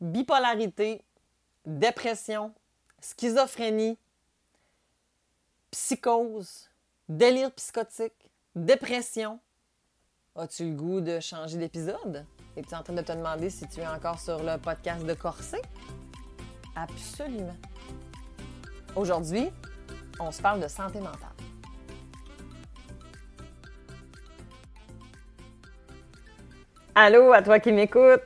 bipolarité, dépression, schizophrénie, psychose, délire psychotique, dépression. As-tu le goût de changer d'épisode? Es-tu en train de te demander si tu es encore sur le podcast de Corset? Absolument. Aujourd'hui, on se parle de santé mentale. Allô à toi qui m'écoutes.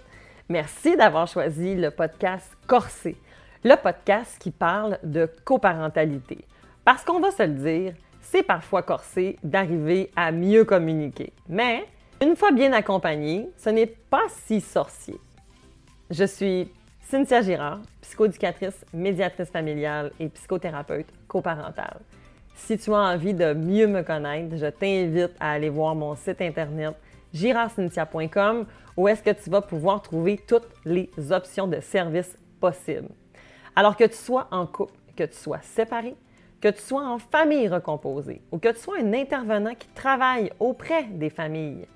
Merci d'avoir choisi le podcast Corsé, le podcast qui parle de coparentalité. Parce qu'on va se le dire, c'est parfois corsé d'arriver à mieux communiquer. Mais une fois bien accompagné, ce n'est pas si sorcier. Je suis Cynthia Girard, psychoéducatrice, médiatrice familiale et psychothérapeute coparentale. Si tu as envie de mieux me connaître, je t'invite à aller voir mon site internet girardcynthia.com où est-ce que tu vas pouvoir trouver toutes les options de services possibles. Alors que tu sois en couple, que tu sois séparé, que tu sois en famille recomposée ou que tu sois un intervenant qui travaille auprès des familles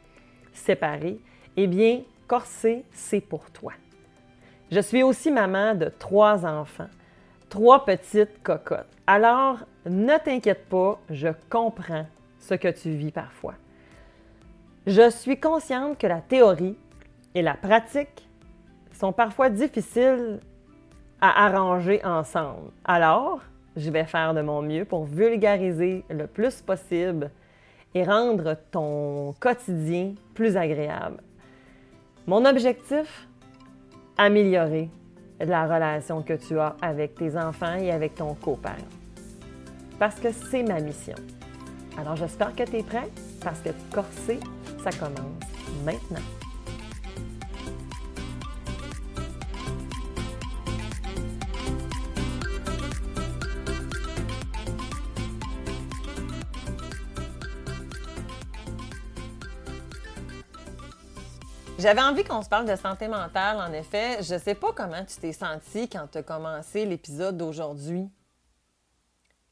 séparées, eh bien, Corsé, c'est pour toi. Je suis aussi maman de trois enfants, trois petites cocottes. Alors, ne t'inquiète pas, je comprends ce que tu vis parfois. Je suis consciente que la théorie et la pratique sont parfois difficiles à arranger ensemble. Alors, je vais faire de mon mieux pour vulgariser le plus possible et rendre ton quotidien plus agréable. Mon objectif, améliorer la relation que tu as avec tes enfants et avec ton coparent. Parce que c'est ma mission. Alors j'espère que tu es prêt parce que corser, ça commence maintenant. J'avais envie qu'on se parle de santé mentale, en effet. Je sais pas comment tu t'es senti quand tu as commencé l'épisode d'aujourd'hui.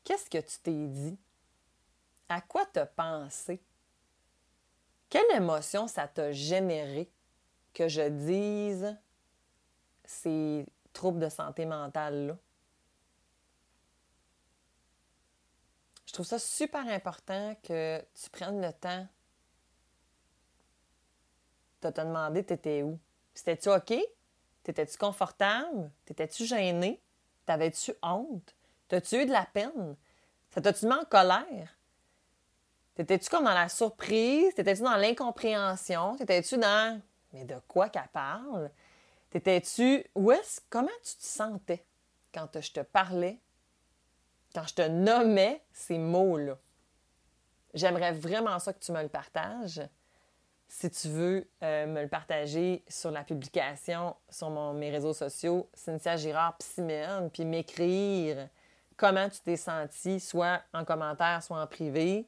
Qu'est-ce que tu t'es dit? À quoi t'as pensé? Quelle émotion ça t'a généré que je dise ces troubles de santé mentale-là? Je trouve ça super important que tu prennes le temps de te demander t'étais où. C'était-tu OK? T'étais-tu confortable? T'étais-tu gêné? T'avais-tu honte? T'as-tu eu de la peine? Ça t'a-tu mis en colère? T'étais-tu comme dans la surprise? T'étais-tu dans l'incompréhension? T'étais-tu dans Mais de quoi qu'elle parle? T'étais-tu. Où est-ce. Comment tu te sentais quand je te parlais? Quand je te nommais ces mots-là? J'aimerais vraiment ça que tu me le partages. Si tu veux euh, me le partager sur la publication sur mes réseaux sociaux, Cynthia Girard Psymène, puis m'écrire comment tu t'es senti, soit en commentaire, soit en privé.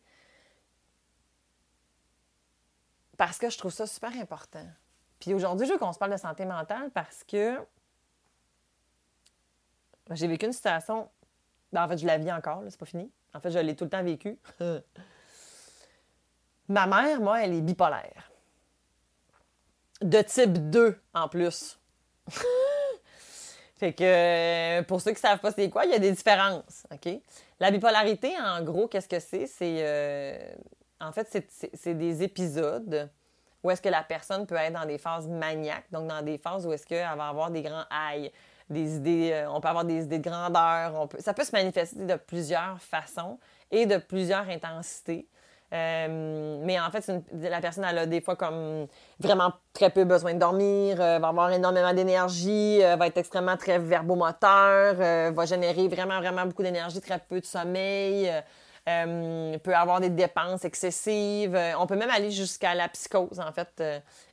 Parce que je trouve ça super important. Puis aujourd'hui, je veux qu'on se parle de santé mentale parce que j'ai vécu une situation. Ben, en fait, je la vis encore, c'est pas fini. En fait, je l'ai tout le temps vécu. Ma mère, moi, elle est bipolaire de type 2 en plus. fait que pour ceux qui savent pas c'est quoi, il y a des différences. OK? La bipolarité, en gros, qu'est-ce que c'est? C'est euh, en fait, c'est des épisodes où est-ce que la personne peut être dans des phases maniaques, donc dans des phases où est-ce qu'elle va avoir des grands haïs, des idées, euh, on peut avoir des idées de grandeur, ça peut se manifester de plusieurs façons et de plusieurs intensités. Euh, mais en fait, la personne, elle a des fois comme vraiment très peu besoin de dormir, euh, va avoir énormément d'énergie, va être extrêmement très verbomoteur, va générer vraiment, vraiment beaucoup d'énergie, très peu de sommeil, peut avoir des dépenses excessives. on peut même aller jusqu'à la psychose, en fait.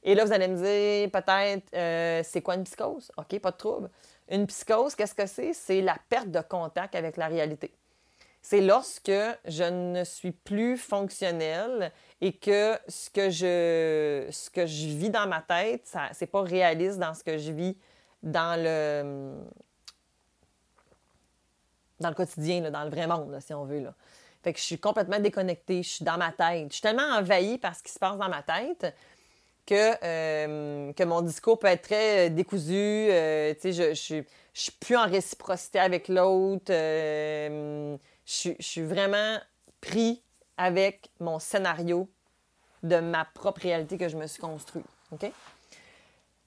et là, vous allez me dire, peut-être, c'est quoi une psychose? OK, pas de trouble. Une psychose, qu'est-ce que c'est? C'est la perte de contact avec la réalité c'est lorsque je ne suis plus fonctionnelle et que ce que je, ce que je vis dans ma tête, ce n'est pas réaliste dans ce que je vis dans le, dans le quotidien, dans le vrai monde, si on veut. Là. Fait que je suis complètement déconnectée, je suis dans ma tête. Je suis tellement envahie par ce qui se passe dans ma tête que, euh, que mon discours peut être très décousu. je, je, je, suis plus en réciprocité avec l'autre. je, je suis vraiment pris avec mon scénario de ma propre réalité que je me suis construite. OK?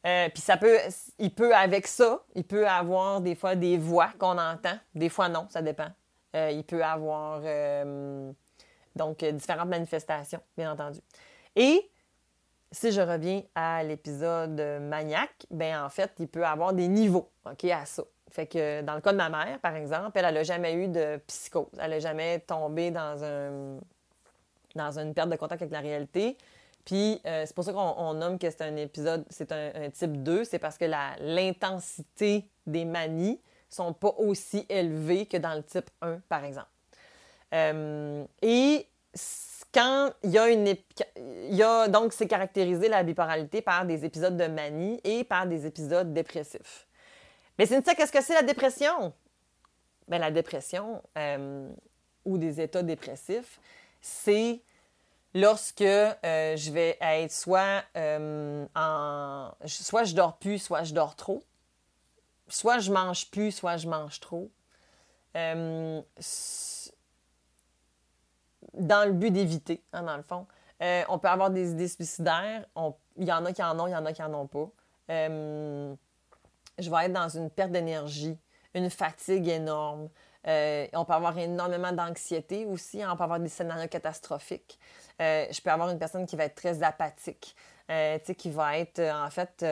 Euh, puis ça peut, il peut avec ça, il peut avoir des fois des voix qu'on entend, des fois non, ça dépend. Euh, il peut avoir euh, donc différentes manifestations, bien entendu. Et si je reviens à l'épisode maniaque, ben en fait, il peut avoir des niveaux, ok, à ça. Fait que dans le cas de ma mère, par exemple, elle, n'a jamais eu de psychose, elle n'a jamais tombé dans un dans une perte de contact avec la réalité. Puis euh, c'est pour ça qu'on nomme que c'est un épisode, c'est un, type 2, c'est parce que l'intensité des manies sont pas aussi élevées que dans le type 1, par exemple. Euh, et quand il y a une... Y a, donc, c'est caractérisé la bipolarité par des épisodes de manie et par des épisodes dépressifs. Mais c'est ça, qu'est-ce que c'est la dépression? Bien, la dépression euh, ou des états dépressifs, c'est lorsque euh, je vais être soit en. Soit je dors plus, soit je dors trop. Soit je mange plus, soit je mange trop. Euh, dans le but d'éviter, hein, dans le fond. on peut avoir des idées suicidaires. Il y en a qui en ont, il y en a qui en ont pas. je vais être dans une perte d'énergie, une fatigue énorme. on peut avoir énormément d'anxiété aussi. On peut avoir des scénarios catastrophiques. Euh, je peux avoir une personne qui va être très apathique, euh, qui va être, euh, en fait,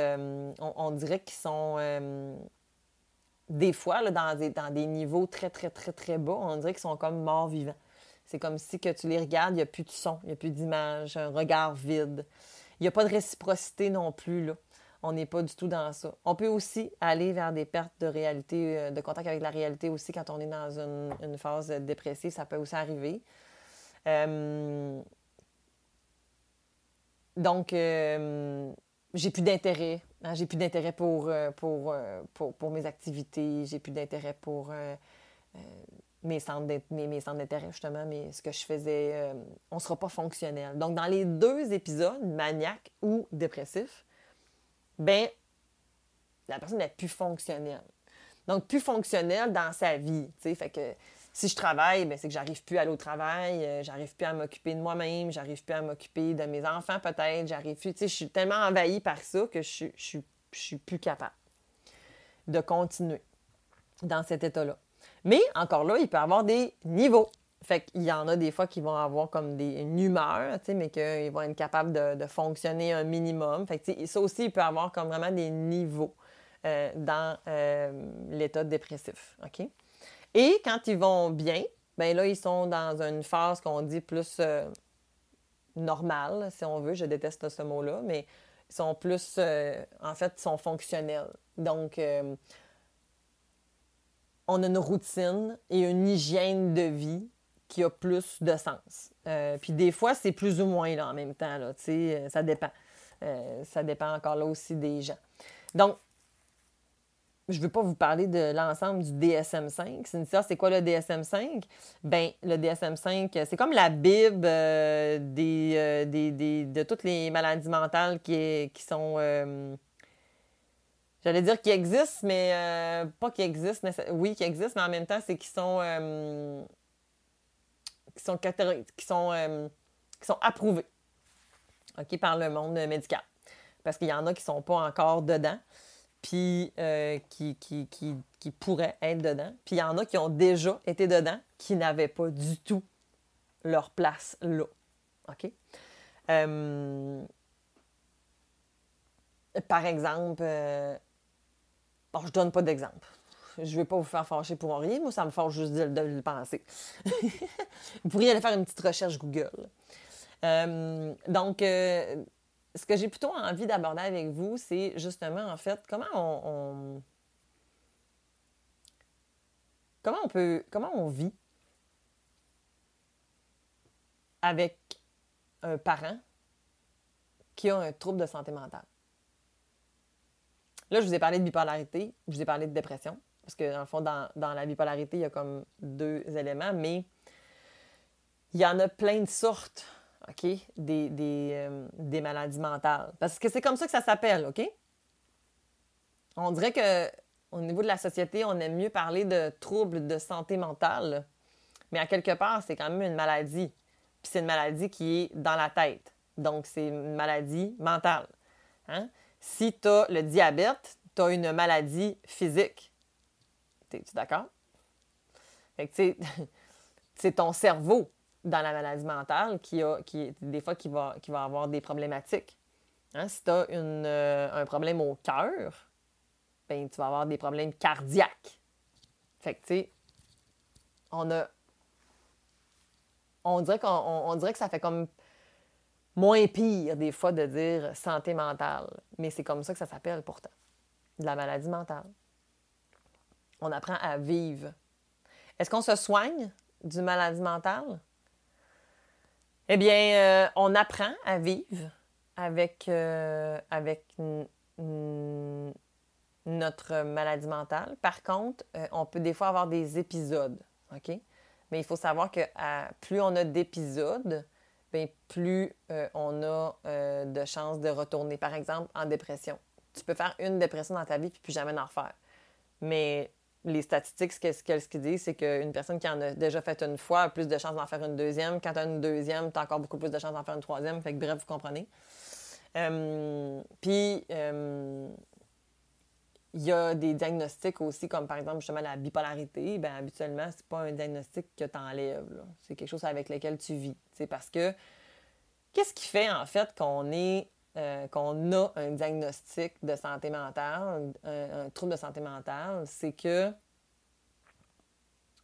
on, dirait qu'ils sont des fois là, dans, des, dans des niveaux très, très, très, très bas, on dirait qu'ils sont comme morts vivants. C'est comme si que tu les regardes, il n'y a plus de son, il n'y a plus d'image, un regard vide. Il n'y a pas de réciprocité non plus, là. On n'est pas du tout dans ça. On peut aussi aller vers des pertes de réalité, de contact avec la réalité aussi quand on est dans une, phase dépressive. Ça peut aussi arriver. Donc, euh, j'ai plus d'intérêt. Hein, j'ai plus d'intérêt pour, euh, euh, pour, pour, mes activités. J'ai plus d'intérêt pour mes centres d'intérêt, justement. Mais ce que je faisais, on ne sera pas fonctionnel. Donc, dans les deux épisodes, maniaque ou dépressif, ben la personne n'est plus fonctionnelle. Donc, plus fonctionnelle dans sa vie. Fait que si je travaille, ben, c'est que j'arrive plus à aller au travail, euh, j'arrive plus à m'occuper de moi-même, j'arrive plus à m'occuper de mes enfants peut-être, j'arrive plus, tu sais, je suis tellement envahie par ça que je, je, suis plus capable de continuer dans cet état-là. Mais encore là, il peut y avoir des niveaux. Fait qu'il y en a des fois qui vont avoir comme des, une humeur, tu sais, mais qu'ils vont être capables de, fonctionner un minimum. Fait que, ça aussi, il peut avoir comme vraiment des niveaux euh, dans euh, l'état dépressif. OK? Et quand ils vont bien, ben là, ils sont dans une phase qu'on dit plus euh, normale, si on veut. Je déteste ce mot-là, mais ils sont plus, euh, en fait, ils sont fonctionnels. Donc, euh, on a une routine et une hygiène de vie qui a plus de sens. puis des fois, c'est plus ou moins là en même temps, là, ça dépend. ça dépend encore là aussi des gens. Donc, je ne veux pas vous parler de l'ensemble du DSM-5. Cynthia, c'est quoi le DSM-5? Ben, le DSM-5, c'est comme la Bible euh, euh, des, de toutes les maladies mentales qui, qui sont... Euh, j'allais dire qui existent, mais pas qui existent. Oui, qui existent, mais en même temps, c'est qui sont... qui sont, qui sont, qui sont approuvés OK, par le monde médical. Parce qu'il y en a qui ne sont pas encore dedans puis euh, qui, qui, qui, qui, pourraient être dedans. Puis il y en a qui ont déjà été dedans, qui n'avaient pas du tout leur place là. OK? Euh, par exemple, euh, bon, je donne pas d'exemple. Je vais pas vous faire fâcher pour rien. Moi, ça me fâche juste de, le penser. vous pourriez aller faire une petite recherche Google. donc, ce que j'ai plutôt envie d'aborder avec vous, c'est justement, en fait, comment on, comment on peut, comment on vit avec un parent qui a un trouble de santé mentale. Là, je vous ai parlé de bipolarité, je vous ai parlé de dépression, parce que dans le fond, dans, dans la bipolarité, il y a comme deux éléments, mais il y en a plein de sortes OK, des, des, des maladies mentales. Parce que c'est comme ça que ça s'appelle, OK? On dirait que au niveau de la société, on aime mieux parler de troubles de santé mentale, mais à quelque part, c'est quand même une maladie. Puis c'est une maladie qui est dans la tête. Donc, c'est une maladie mentale. Hein? Si tu as le diabète, tu as une maladie physique. Es-tu d'accord? c'est ton cerveau dans la maladie mentale qui a, qui, des fois, qui va, qui va avoir des problématiques. Hein? Si tu as euh, un problème au cœur, ben, tu vas avoir des problèmes cardiaques. Fait que, tu sais, on a. On dirait, qu'on, dirait que ça fait comme moins pire, des fois, de dire santé mentale. Mais c'est comme ça que ça s'appelle pourtant. De la maladie mentale. On apprend à vivre. Est-ce qu'on se soigne du maladie mentale? Eh bien, euh, on apprend à vivre avec, euh, notre maladie mentale. Par contre, euh, on peut des fois avoir des épisodes, OK? Mais il faut savoir que plus on a d'épisodes, bien, plus on a de chances de retourner. Par exemple, en dépression. Tu peux faire une dépression dans ta vie puis plus jamais en refaire. Mais les statistiques, ce qu'elles disent, c'est qu'une personne qui en a déjà fait une fois a plus de chances d'en faire une deuxième. Quand tu as une deuxième, tu as encore beaucoup plus de chances d'en faire une troisième. Fait que bref, vous comprenez. puis, il y a des diagnostics aussi, comme par exemple justement la bipolarité. Bien, habituellement, c'est pas un diagnostic que tu enlèves. C'est quelque chose avec lequel tu vis. Parce que qu'est-ce qui fait en fait qu'on est euh, qu'on a un diagnostic de santé mentale, un, trouble de santé mentale, c'est que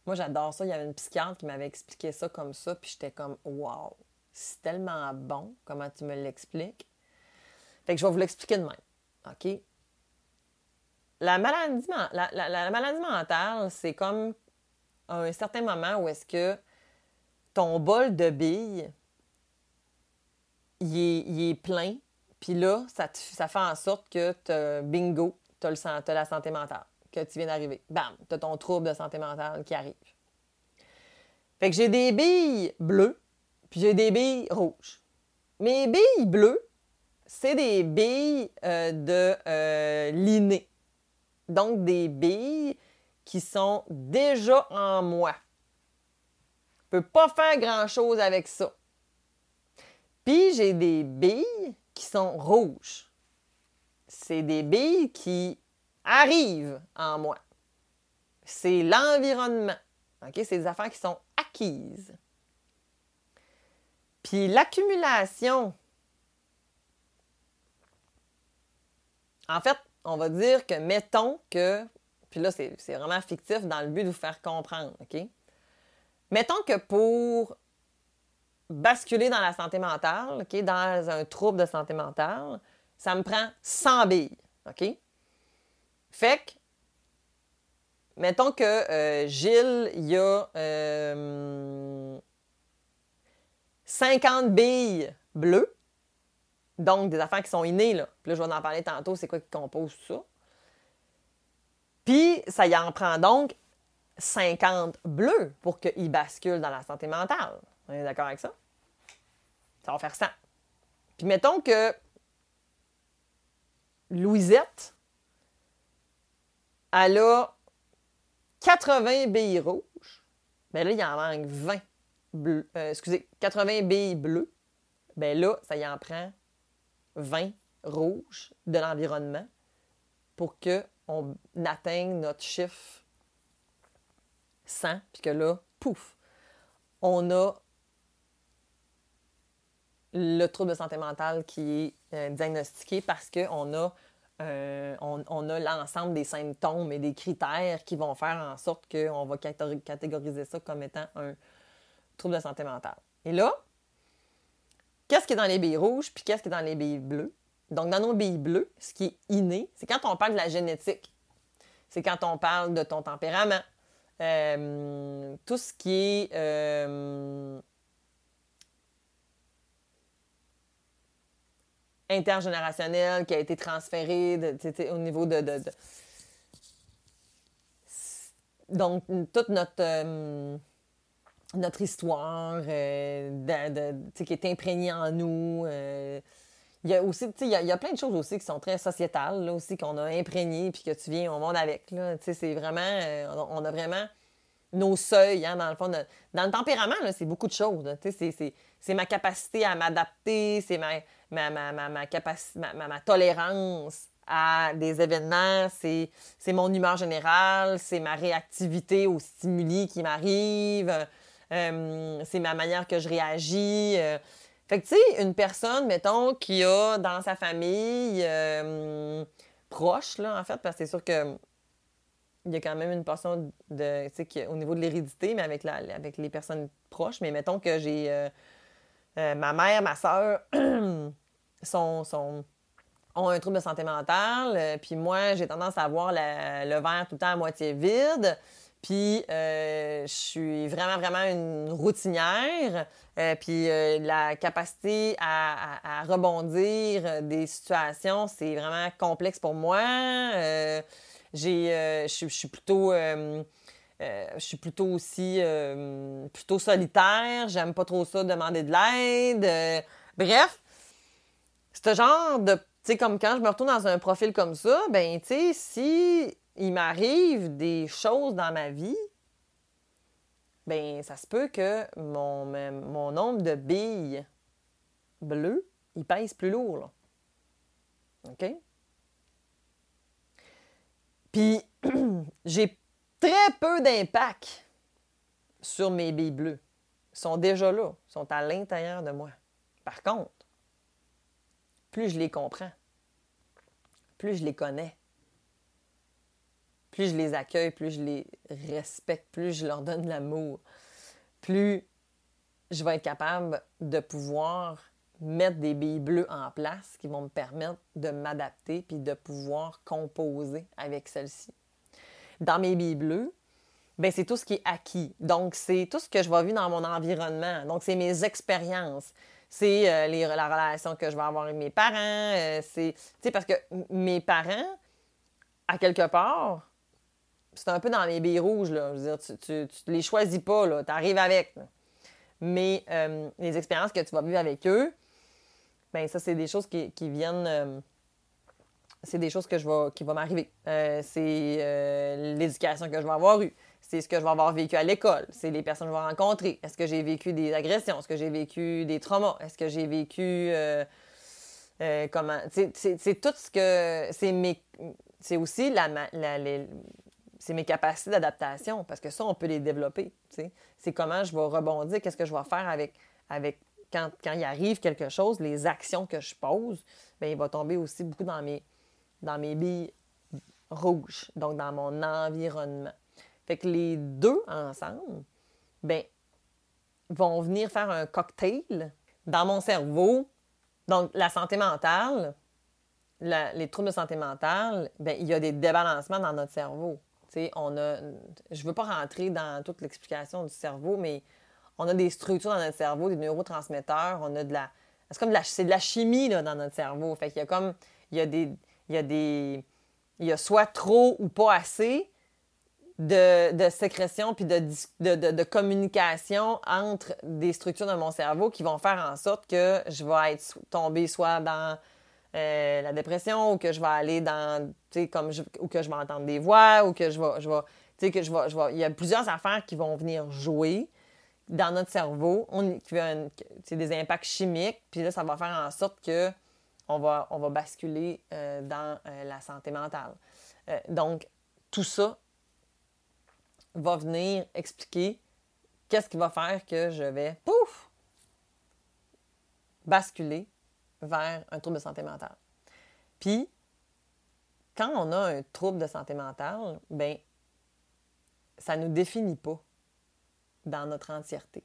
moi j'adore ça. Il y avait une psychiatre qui m'avait expliqué ça comme ça, puis j'étais comme Wow, c'est tellement bon, comment tu me l'expliques? Fait que je vais vous l'expliquer de même. OK? la maladie, la, maladie mentale, c'est comme un certain moment où est-ce que ton bol de billes, il est, plein, puis là, ça, fait en sorte que tu bingo, tu as, la santé mentale, que tu viens d'arriver. Bam, tu as ton trouble de santé mentale qui arrive. Fait que j'ai des billes bleues, puis j'ai des billes rouges. Mes billes bleues, c'est des billes euh, de euh, donc des billes qui sont déjà en moi. Je peux pas faire grand-chose avec ça. Puis j'ai des billes sont rouges. C'est des billes qui arrivent en moi. C'est l'environnement. C'est des affaires qui sont acquises. Puis l'accumulation. En fait, on va dire que mettons que, puis là, c'est vraiment fictif dans le but de vous faire comprendre, OK? Mettons que pour basculer dans la santé mentale, dans un trouble de santé mentale, ça me prend 100 billes, OK? Fait que, mettons que euh, Gilles, il y a 50 euh, billes bleues, donc, des affaires qui sont innées, là. Puis là, je vais en parler tantôt, c'est quoi qui compose tout ça. Puis, ça y en prend donc 50 bleus pour qu'ils basculent dans la santé mentale. On est d'accord avec ça? Ça va faire ça. Puis mettons que Louisette, elle a 80 billes rouges. Bien là, il en manque 20 bleus. Euh, excusez, 80 billes bleues. Bien là, ça y en prend 20 rouges de l'environnement pour qu'on atteigne notre chiffre 100, puis que là, pouf, on a le trouble de santé mentale qui est euh, diagnostiqué parce qu'on a, euh, on, l'ensemble des symptômes et des critères qui vont faire en sorte qu'on va catégoriser ça comme étant un trouble de santé mentale. Et là, qu'est-ce qui est dans les billes rouges puis qu'est-ce qui est dans les billes bleues? Donc, dans nos billes bleues, ce qui est inné, c'est quand on parle de la génétique. C'est quand on parle de ton tempérament. Euh, tout ce qui est intergénérationnel, qui a été transféré au niveau de, Donc, toute notre... Euh, notre histoire, de, qui est imprégnée en nous. il y a aussi, il y, a, y, a plein de choses aussi qui sont très sociétales, aussi, qu'on a imprégnées, puis que tu viens au monde avec. Là. C'est vraiment, on a vraiment nos seuils, hein, dans le fond. dans le tempérament, c'est beaucoup de choses. C'est ma capacité à m'adapter, c'est ma, ma, ma, ma, ma, ma, tolérance à des événements, c'est mon humeur générale, c'est ma réactivité aux stimuli qui m'arrivent, euh, c'est ma manière que je réagis. Euh. Fait que, tu sais, une personne, mettons, qui a dans sa famille euh, proche, là, en fait, parce que c'est sûr que il y a quand même une portion de, tu sais, au niveau de l'hérédité, mais avec, la, avec les personnes proches. Mais mettons que j'ai euh, euh, ma mère, ma soeur sont, sont, ont un trouble de santé mentale. Euh, puis moi, j'ai tendance à voir le verre tout le temps à moitié vide. Puis je suis vraiment, vraiment une routinière. puis la capacité à, à, rebondir des situations, c'est vraiment complexe pour moi. J'ai, euh, je, suis plutôt, euh, euh, je suis plutôt aussi plutôt solitaire. J'aime pas trop ça, demander de l'aide. bref, ce genre de, tu sais, comme quand je me retrouve dans un profil comme ça, ben, tu sais, si il m'arrive des choses dans ma vie, ben, ça se peut que mon, mon nombre de billes bleues, il pèse plus lourd, là. OK? Puis j'ai très peu d'impact sur mes billes bleues. Sont déjà là, sont à l'intérieur de moi. Par contre, plus je les comprends, plus je les connais, plus je les accueille, plus je les respecte, plus je leur donne l'amour, plus je vais être capable de pouvoir mettre des billes bleues en place qui vont me permettre de m'adapter puis de pouvoir composer avec celles-ci. Dans mes billes bleues, ben c'est tout ce qui est acquis. Donc, c'est tout ce que je vais vivre dans mon environnement. Donc, c'est mes expériences. C'est euh, la relation que je vais avoir avec mes parents. Euh, c'est, parce que mes parents, à quelque part, c'est un peu dans les billes rouges, là. Je veux dire, tu, ne les choisis pas. Tu arrives avec. Mais euh, les expériences que tu vas vivre avec eux, ben ça, c'est des choses qui, viennent. Euh, c'est des choses que je vais, qui vont m'arriver. Euh, c'est euh, l'éducation que je vais avoir eue. C'est ce que je vais avoir vécu à l'école. C'est les personnes que je vais rencontrer. Est-ce que j'ai vécu des agressions? Est-ce que j'ai vécu des traumas? Est-ce que j'ai vécu. comment? C'est tout ce que. C'est mes. C'est aussi la, c'est mes capacités d'adaptation, parce que ça, on peut les développer. C'est comment je vais rebondir, qu'est-ce que je vais faire avec, avec quand, il arrive quelque chose, les actions que je pose, bien, il va tomber aussi beaucoup dans mes, dans mes billes rouges, donc dans mon environnement. Fait que les deux ensemble, bien, vont venir faire un cocktail dans mon cerveau. Donc, la santé mentale, les troubles de santé mentale, bien, il y a des débalancements dans notre cerveau. on a, je ne veux pas rentrer dans toute l'explication du cerveau, mais on a des structures dans notre cerveau, des neurotransmetteurs, on a de la. C'est comme de la, de la chimie là, dans notre cerveau. Fait qu'il y a comme. Il y a des. Il y a des. Il y a soit trop ou pas assez de, de sécrétion puis de, de, communication entre des structures de mon cerveau qui vont faire en sorte que je vais être tombée soit dans euh, la dépression ou que je vais aller dans. Comme ou que je vais entendre des voix ou que je vais. Je que je je il y a plusieurs affaires qui vont venir jouer dans notre cerveau, on, c'est des impacts chimiques, puis là, ça va faire en sorte que on va, basculer euh, dans euh, la santé mentale. Euh, donc, tout ça va venir expliquer qu'est-ce qui va faire que je vais, pouf, basculer vers un trouble de santé mentale. Puis, quand on a un trouble de santé mentale, ben ça ne nous définit pas dans notre entièreté.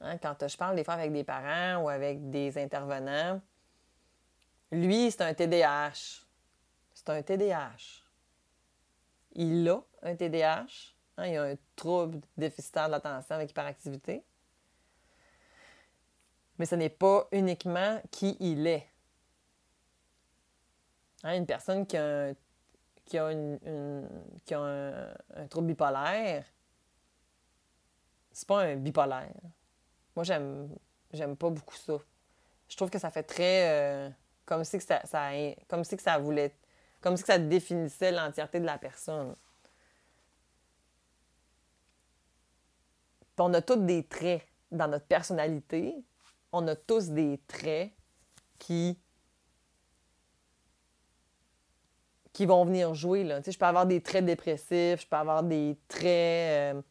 Hein, quand je parle des fois avec des parents ou avec des intervenants, lui, c'est un TDAH. C'est un TDAH. Il a un TDAH. Hein, il a un trouble déficitaire de l'attention avec hyperactivité. Mais ce n'est pas uniquement qui il est. Hein, une personne qui a un, qui a un trouble bipolaire, c'est pas un bipolaire. Moi, j'aime, j'aime pas beaucoup ça. Je trouve que ça fait très. Euh, comme si que ça, comme si que ça voulait. Comme si que ça définissait l'entièreté de la personne. on a tous des traits dans notre personnalité. On a tous des traits qui qui vont venir jouer. Là. je peux avoir des traits dépressifs, je peux avoir des traits euh,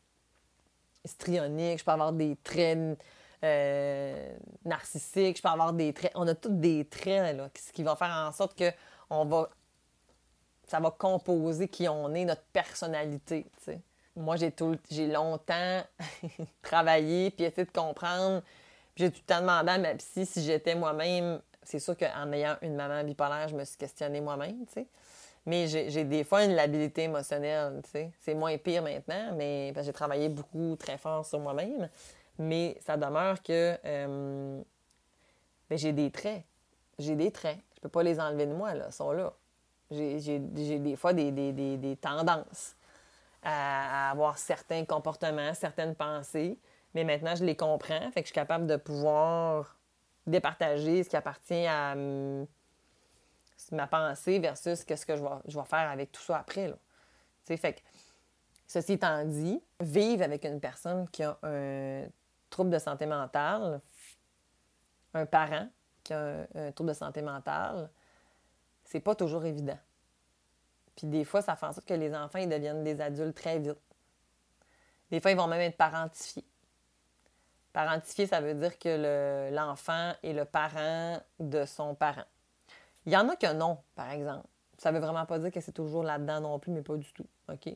je peux avoir des traits euh, narcissiques, je peux avoir des traits. On a tous des traits là, qui, qui vont faire en sorte que on va, ça va composer qui on est, notre personnalité. Moi, j'ai tout, j'ai longtemps travaillé puis essayé de comprendre. J'ai tout le temps demandé à ma psy si j'étais moi-même. C'est sûr qu'en ayant une maman bipolaire, je me suis questionnée moi-même, tu sais. Mais j'ai des fois une labilité émotionnelle, tu sais. C'est moins pire maintenant, mais j'ai travaillé beaucoup très fort sur moi-même. Mais ça demeure que euh, ben, j'ai des traits. J'ai des traits. Je peux pas les enlever de moi, là. Ils sont là. J'ai des fois des, des, tendances à, avoir certains comportements, certaines pensées. Mais maintenant, je les comprends. Fait que je suis capable de pouvoir départager ce qui appartient à ma pensée versus qu'est-ce que je vais, je vais faire avec tout ça après. Là. Fait que, ceci étant dit, vivre avec une personne qui a un trouble de santé mentale, un parent qui a un, trouble de santé mentale, c'est pas toujours évident. Puis des fois, ça fait en sorte que les enfants ils deviennent des adultes très vite. Des fois, ils vont même être parentifiés. Parentifié, ça veut dire que l'enfant est le parent de son parent. Il y en a que non, par exemple. Ça ne veut vraiment pas dire que c'est toujours là-dedans non plus, mais pas du tout. OK?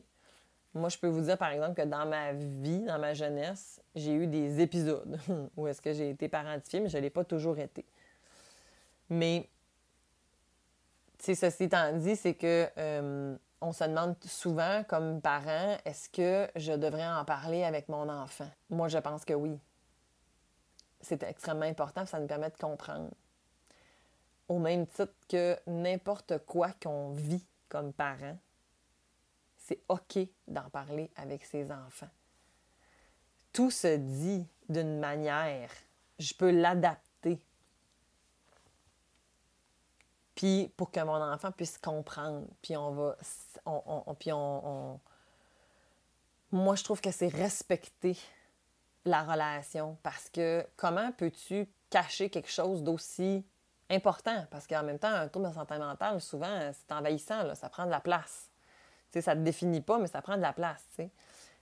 Moi, je peux vous dire, par exemple, que dans ma vie, dans ma jeunesse, j'ai eu des épisodes où est-ce que j'ai été parentifiée, mais je ne l'ai pas toujours été. Mais, tu ceci étant dit, c'est que euh, on se demande souvent, comme parent, est-ce que je devrais en parler avec mon enfant? Moi, je pense que oui. C'est extrêmement important, ça nous permet de comprendre au même titre que n'importe quoi qu'on vit comme parent, c'est OK d'en parler avec ses enfants. Tout se dit d'une manière. Je peux l'adapter. Puis pour que mon enfant puisse comprendre. Puis on va. puis on, moi, je trouve que c'est respecter la relation parce que comment peux-tu cacher quelque chose d'aussi important? Parce qu'en même temps, un trouble de santé mentale, souvent, c'est envahissant, ça prend de la place. Ça ne te définit pas, mais ça prend de la place.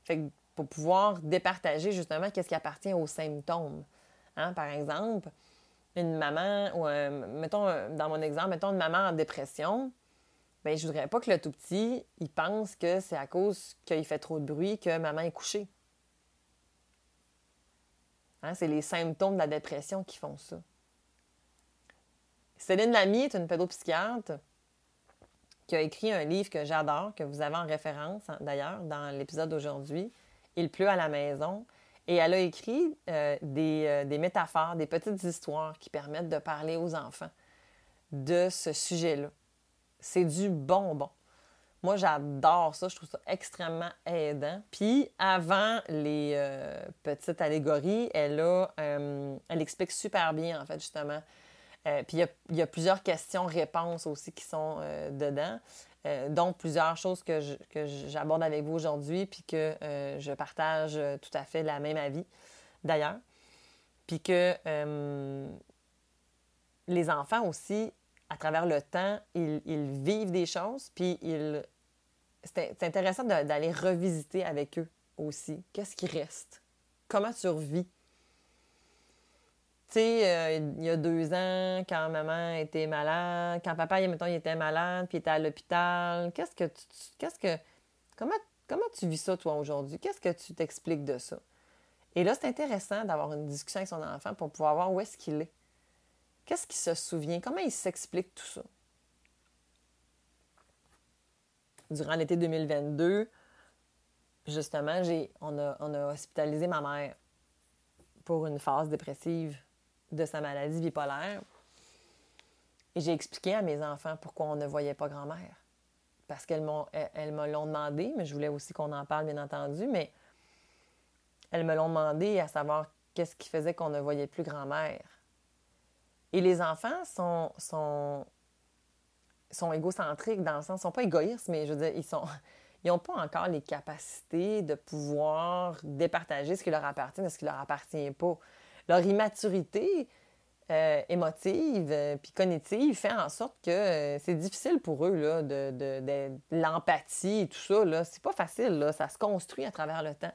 Fait que pour pouvoir départager justement qu'est-ce qui appartient aux symptômes. Hein? Par exemple, une maman, ou mettons, dans mon exemple, mettons une maman en dépression, bien, je voudrais pas que le tout petit, il pense que c'est à cause qu'il fait trop de bruit que maman est couchée. Hein? C'est les symptômes de la dépression qui font ça. Céline Lamy est une pédopsychiatre qui a écrit un livre que j'adore, que vous avez en référence d'ailleurs dans l'épisode d'aujourd'hui, Il pleut à la maison. Et elle a écrit euh, euh, des, métaphores, des petites histoires qui permettent de parler aux enfants de ce sujet-là. C'est du bonbon. Moi, j'adore ça. Je trouve ça extrêmement aidant. Puis, avant les euh, petites allégories, elle, a, elle explique super bien, en fait, justement, euh, puis il y, a plusieurs questions-réponses aussi qui sont euh, dedans, euh, dont plusieurs choses que j'aborde avec vous aujourd'hui, puis que je partage tout à fait la même avis d'ailleurs. Puis que les enfants aussi, à travers le temps, ils, vivent des choses, puis c'est intéressant d'aller revisiter avec eux aussi. Qu'est-ce qui reste? Comment tu revis? Tu sais, euh, il y a deux ans, quand maman était malade, quand papa, mettons, il était malade, puis il était à l'hôpital, qu'est-ce que tu. Qu'est-ce que. Comment, comment tu vis ça, toi, aujourd'hui? Qu'est-ce que tu t'expliques de ça? Et là, c'est intéressant d'avoir une discussion avec son enfant pour pouvoir voir où est-ce qu'il est. Qu'est-ce qu'il se souvient? Comment il s'explique tout ça? Durant l'été 2022, justement, j'ai, on, a, on a hospitalisé ma mère pour une phase dépressive de sa maladie bipolaire. Et j'ai expliqué à mes enfants pourquoi on ne voyait pas grand-mère. Parce qu'elles m'ont, me l'ont demandé, mais je voulais aussi qu'on en parle, bien entendu. Mais elles me l'ont demandé à savoir qu'est-ce qui faisait qu'on ne voyait plus grand-mère. Et les enfants sont, sont, sont égocentriques dans le sens, ils sont pas égoïstes, mais je veux dire, ils sont. N'ont pas encore les capacités de pouvoir départager ce qui leur appartient de ce qui leur appartient pas. Leur immaturité euh, émotive euh, puis cognitive fait en sorte que euh, c'est difficile pour eux là, de, de, l'empathie et tout ça. C'est pas facile, là. ça se construit à travers le temps.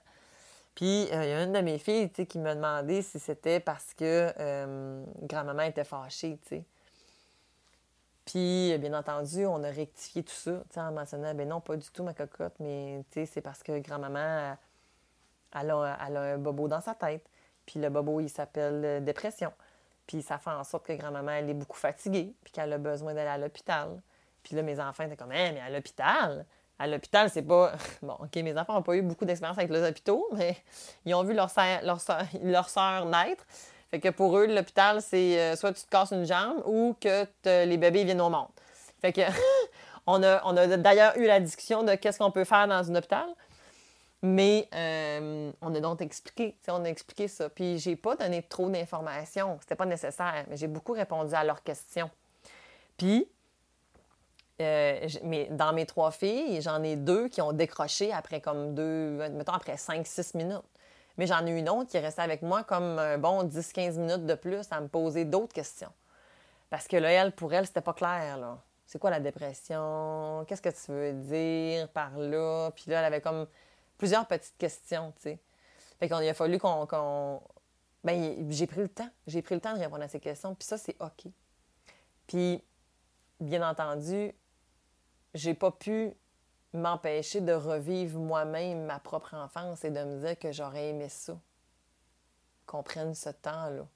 Puis il y a une de mes filles qui m'a demandé si c'était parce que grand-maman était fâchée. Puis, bien entendu, on a rectifié tout ça en mentionnant, ben non, pas du tout ma cocotte, mais c'est parce que grand-maman, elle, a, un bobo dans sa tête. Puis le bobo, il s'appelle euh, dépression. Puis ça fait en sorte que grand-maman, elle est beaucoup fatiguée, puis qu'elle a besoin d'aller à l'hôpital. Puis là, mes enfants étaient comme, hein, mais à l'hôpital? À l'hôpital, c'est pas. Bon, OK, mes enfants n'ont pas eu beaucoup d'expérience avec les hôpitaux, mais ils ont vu leur, leur, leur soeur naître. Fait que pour eux, l'hôpital, c'est euh, soit tu te casses une jambe ou que les bébés viennent au monde. Fait que on a, on a d'ailleurs eu la discussion de qu'est-ce qu'on peut faire dans un hôpital. Mais euh, on a donc expliqué, on a expliqué ça. Puis j'ai pas donné trop d'informations, c'était pas nécessaire, mais j'ai beaucoup répondu à leurs questions. Puis, euh, mais dans mes trois filles, j'en ai deux qui ont décroché après comme deux, mettons après 5-6 minutes. Mais j'en ai une autre qui est restée avec moi comme un bon 10-15 minutes de plus à me poser d'autres questions. Parce que là, elle, pour elle, c'était pas clair, là. C'est quoi la dépression? Qu'est-ce que tu veux dire par là? Puis là, elle avait comme plusieurs petites questions, tu sais. Fait qu'il a fallu qu'on... Ben, j'ai pris le temps. J'ai pris le temps de répondre à ces questions. Puis ça, c'est OK. Puis, bien entendu, j'ai pas pu m'empêcher de revivre moi-même ma propre enfance et de me dire que j'aurais aimé ça. Qu'on prenne ce temps-là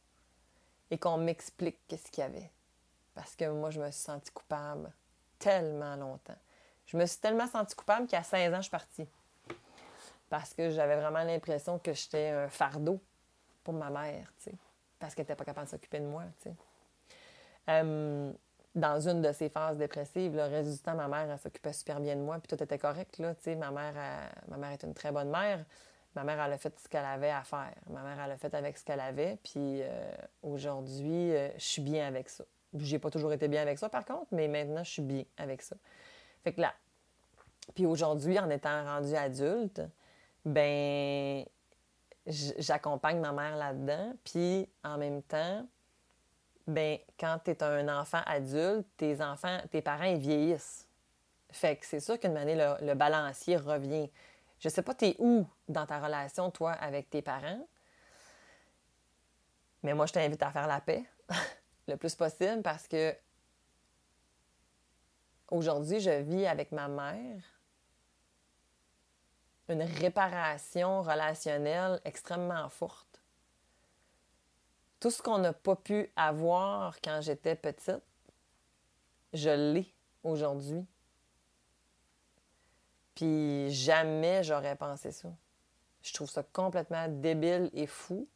et qu'on m'explique qu'est-ce qu'il y avait. Parce que moi, je me suis sentie coupable tellement longtemps. Je me suis tellement sentie coupable qu'à 16 ans, je suis partie. Parce que j'avais vraiment l'impression que j'étais un fardeau pour ma mère, tu sais. Parce qu'elle n'était pas capable de s'occuper de moi, tu sais. Euh, dans une de ces phases dépressives, le reste ma mère, elle s'occupait super bien de moi, puis tout était correct. Là, ma, mère, ma mère est une très bonne mère. Ma mère, elle a fait ce qu'elle avait à faire. Ma mère, elle a fait avec ce qu'elle avait, puis euh, aujourd'hui, euh, je suis bien avec ça. J'ai pas toujours été bien avec ça, par contre, mais maintenant, je suis bien avec ça. Fait que là, puis aujourd'hui, en étant rendue adulte, ben j'accompagne ma mère là-dedans, puis en même temps, ben quand tu es un enfant adulte, tes enfants, tes parents, ils vieillissent. Fait que c'est sûr qu'une année, le, balancier revient. Je sais pas, tu es où dans ta relation, toi, avec tes parents, mais moi, je t'invite à faire la paix le plus possible parce que aujourd'hui, je vis avec ma mère une réparation relationnelle extrêmement forte tout ce qu'on n'a pas pu avoir quand j'étais petite, je l'ai aujourd'hui. Puis jamais j'aurais pensé ça. Je trouve ça complètement débile et fou.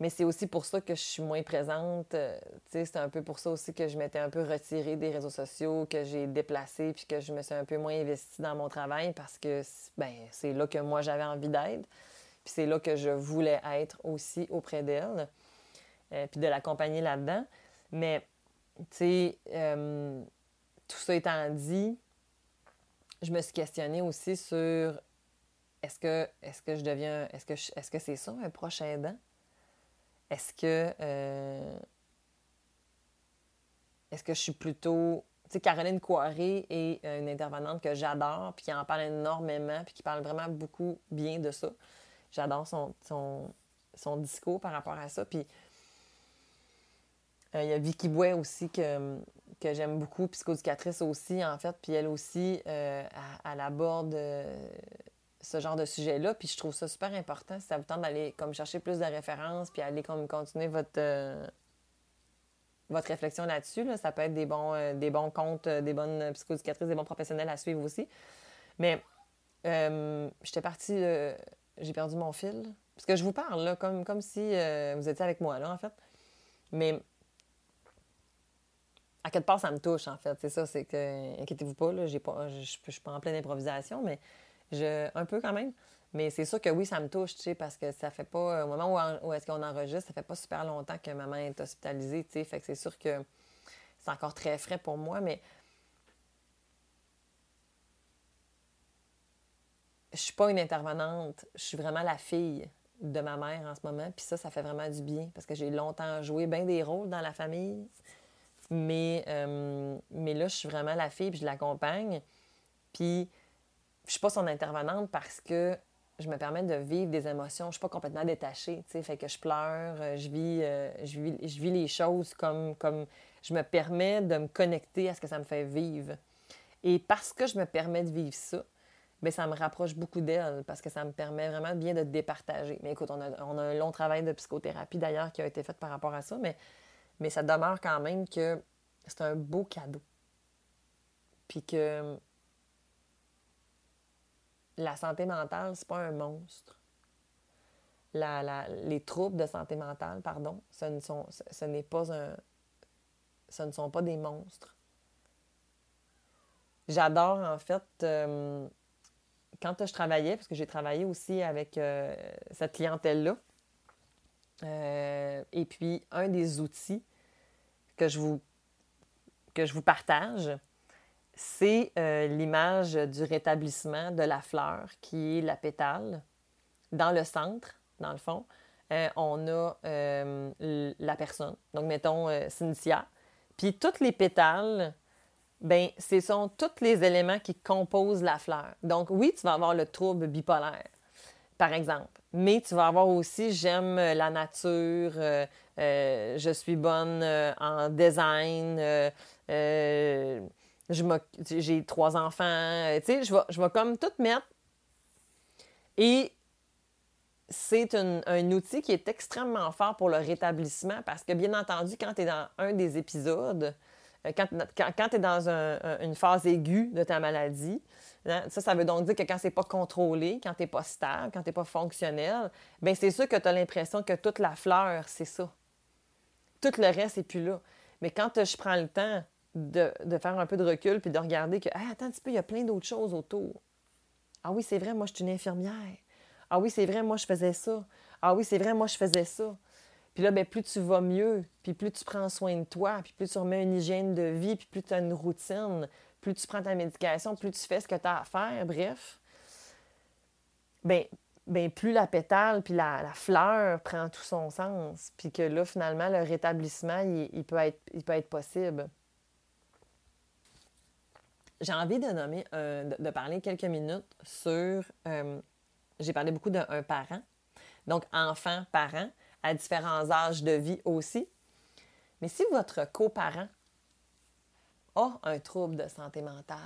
Mais c'est aussi pour ça que je suis moins présente. Euh, c'est un peu pour ça aussi que je m'étais un peu retirée des réseaux sociaux, que j'ai déplacé, puis que je me suis un peu moins investie dans mon travail parce que ben, c'est là que moi j'avais envie d'être. Puis c'est là que je voulais être aussi auprès d'elle, euh, puis de l'accompagner là-dedans. Mais, tu sais, euh, tout ça étant dit, je me suis questionnée aussi sur est-ce que, est que je deviens, est-ce que, est-ce que c'est ça un prochain aidant? Est-ce que, euh, est-ce que je suis plutôt tu sais, Caroline Coiré est une intervenante que j'adore, puis qui en parle énormément, puis qui parle vraiment beaucoup bien de ça. J'adore son, son, discours par rapport à ça. Puis euh, il y a Vicky Bouet aussi que, que j'aime beaucoup, psychoducatrice aussi, en fait. Puis elle aussi, euh, elle, euh, ce genre de sujet-là. Puis je trouve ça super important si ça vous tente d'aller comme chercher plus de références, puis aller comme continuer votre, votre réflexion là-dessus. Ça peut être des bons, des bons comptes, des bonnes psychoducatrices, des bons professionnels à suivre aussi. Mais j'étais partie j'ai perdu mon fil. Parce que je vous parle, là, comme, comme si euh, vous étiez avec moi, là, en fait. Mais à quelque part, ça me touche, en fait. C'est ça, c'est que, inquiétez-vous pas, là, j'ai pas, je, suis pas en pleine improvisation, mais je, un peu quand même. Mais c'est sûr que oui, ça me touche, tu sais, parce que ça fait pas, au moment où, est-ce qu'on enregistre, ça fait pas super longtemps que maman est hospitalisée, tu sais, fait que c'est sûr que c'est encore très frais pour moi, mais je suis pas une intervenante, je suis vraiment la fille de ma mère en ce moment, puis ça, ça fait vraiment du bien, parce que j'ai longtemps joué bien des rôles dans la famille, mais, euh, mais là, je suis vraiment la fille, puis je l'accompagne, puis je suis pas son intervenante parce que je me permets de vivre des émotions. Je suis pas complètement détachée, tu fait que je pleure, euh, je vis, euh, je vis, je vis les choses comme, comme je me permets de me connecter à ce que ça me fait vivre. Et parce que je me permets de vivre ça, bien, ça me rapproche beaucoup d'elle parce que ça me permet vraiment bien de départager. Mais écoute, on a, on a un long travail de psychothérapie d'ailleurs qui a été fait par rapport à ça, mais, mais ça demeure quand même que c'est un beau cadeau. Puis que la santé mentale, c'est pas un monstre. les troubles de santé mentale, pardon, ce ne, sont, ce, pas un, ce ne sont pas des monstres. J'adore, en fait, euh, quand je travaillais, parce que j'ai travaillé aussi avec euh, cette clientèle-là, euh, et puis un des outils que je vous partage, c'est euh, l'image du rétablissement de la fleur, qui est la pétale. Dans le centre, dans le fond, euh, on a euh, la personne. Donc, mettons Cynthia. Puis, toutes les pétales, ben, ce sont tous les éléments qui composent la fleur. Donc, oui, tu vas avoir le trouble bipolaire, par exemple. Mais tu vas avoir aussi j'aime la nature, je suis bonne en design, j'ai trois enfants, euh, tu sais, je vais, je comme tout mettre. Et c'est un, outil qui est extrêmement fort pour le rétablissement parce que, bien entendu, quand tu es dans un des épisodes, euh, quand, quand, tu es dans une phase aiguë de ta maladie, hein, ça, ça veut donc dire que quand c'est pas contrôlé, quand tu n'es pas stable, quand tu n'es pas fonctionnel, bien, c'est sûr que tu as l'impression que toute la fleur, c'est ça. Tout le reste n'est plus là. Mais quand je prends le temps de, faire un peu de recul puis de regarder que, attends un petit peu, il y a plein d'autres choses autour. Ah oui, c'est vrai, moi, je suis une infirmière. Ah oui, c'est vrai, moi, je faisais ça. Ah oui, c'est vrai, moi, je faisais ça. Puis là, ben, plus tu vas mieux, puis plus tu prends soin de toi, puis plus tu remets une hygiène de vie, puis plus tu as une routine, plus tu prends ta médication, plus tu fais ce que tu as à faire, bref, ben, ben plus la pétale puis la, fleur prend tout son sens, puis que là, finalement, le rétablissement, il peut, il peut être possible j'ai envie de nommer, euh, de, parler quelques minutes sur. Euh, j'ai parlé beaucoup d'un parent, donc enfant, parent, à différents âges de vie aussi. Mais si votre coparent a un trouble de santé mentale,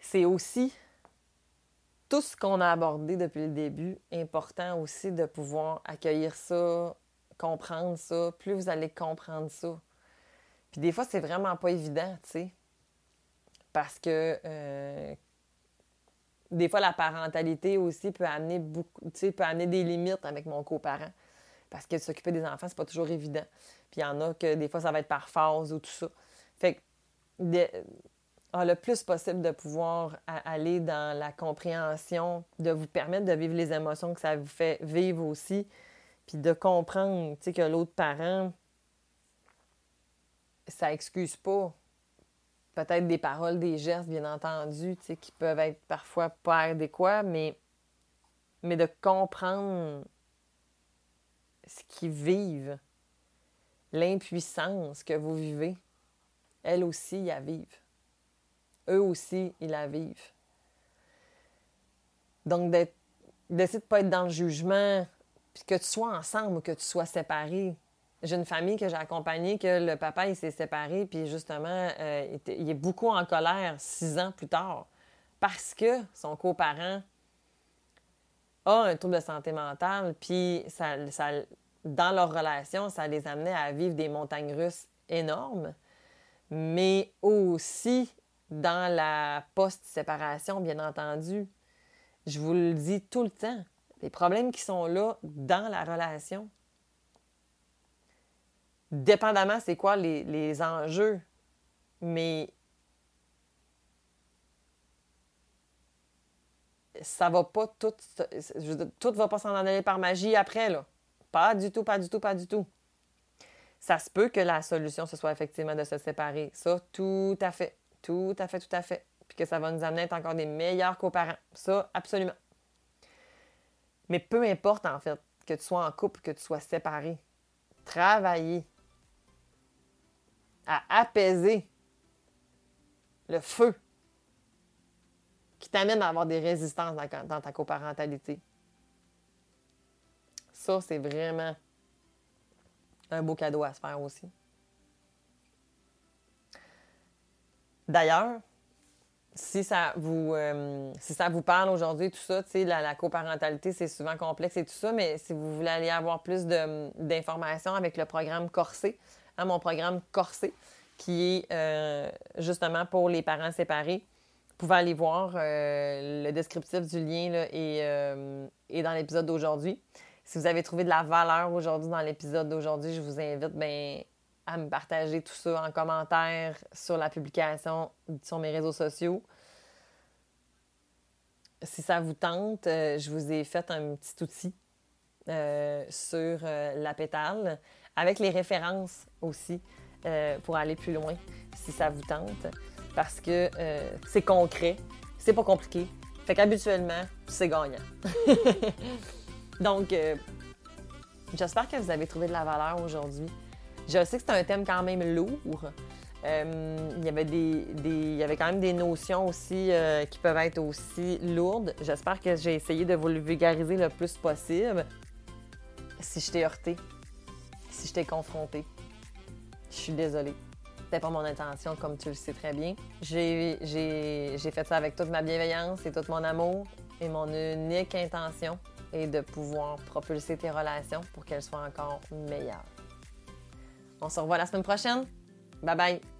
c'est aussi tout ce qu'on a abordé depuis le début, important aussi de pouvoir accueillir ça, comprendre ça. Plus vous allez comprendre ça, puis des fois, c'est vraiment pas évident, tu sais. Parce que euh, des fois, la parentalité aussi peut amener beaucoup, tu sais, peut amener des limites avec mon coparent. Parce que s'occuper des enfants, c'est pas toujours évident. Puis il y en a que des fois, ça va être par phase ou tout ça. Fait que le plus possible de pouvoir aller dans la compréhension, de vous permettre de vivre les émotions que ça vous fait vivre aussi, puis de comprendre, que l'autre parent, ça excuse pas peut-être des paroles, des gestes, bien entendu, qui peuvent être parfois pas adéquats, mais, mais de comprendre ce qu'ils vivent, l'impuissance que vous vivez, elles aussi, y la vivent. Eux aussi, ils la vivent. Donc, d'essayer de ne pas être dans le jugement, puis que tu sois ensemble ou que tu sois séparé, j'ai une famille que j'ai accompagnée que le papa, il s'est séparé, puis justement, euh, il est beaucoup en colère six ans plus tard parce que son coparent a un trouble de santé mentale, puis ça, dans leur relation, ça les amenait à vivre des montagnes russes énormes, mais aussi dans la post-séparation, bien entendu. Je vous le dis tout le temps, les problèmes qui sont là dans la relation, dépendamment c'est quoi les, enjeux, mais ça va pas tout. Tout va pas s'en aller par magie après, là. Pas du tout, pas du tout, pas du tout. Ça se peut que la solution, ce soit effectivement de se séparer. Ça, tout à fait. Tout à fait, tout à fait. Puis que ça va nous amener à être encore des meilleurs coparents. Ça, absolument. Mais peu importe, en fait, que tu sois en couple, que tu sois séparé, travailler à apaiser le feu qui t'amène à avoir des résistances dans, ta coparentalité. Ça, c'est vraiment un beau cadeau à se faire aussi. D'ailleurs, si ça vous euh, si ça vous parle aujourd'hui, tout ça, sais, la, coparentalité, c'est souvent complexe et tout ça, mais si vous voulez aller avoir plus d'informations avec le programme Corsé, hein, mon programme Corsé, qui est euh, justement pour les parents séparés, vous pouvez aller voir euh, le descriptif du lien là, et, dans l'épisode d'aujourd'hui. Si vous avez trouvé de la valeur aujourd'hui dans l'épisode d'aujourd'hui, je vous invite ben, à me partager tout ça en commentaire sur la publication sur mes réseaux sociaux. Si ça vous tente, euh, je vous ai fait un petit outil euh, sur euh, la pétale avec les références aussi pour aller plus loin si ça vous tente parce que c'est concret, c'est pas compliqué. Fait qu'habituellement, c'est gagnant. Donc, j'espère que vous avez trouvé de la valeur aujourd'hui. Je sais que c'est un thème quand même lourd. Euh, il, y avait des, il y avait quand même des notions aussi euh, qui peuvent être aussi lourdes. J'espère que j'ai essayé de vous le vulgariser le plus possible. Si je t'ai heurté, si je t'ai confronté, je suis désolée. C'était pas mon intention, comme tu le sais très bien. J'ai fait ça avec toute ma bienveillance et tout mon amour. Et mon unique intention est de pouvoir propulser tes relations pour qu'elles soient encore meilleures. On se revoit la semaine prochaine. Bye bye!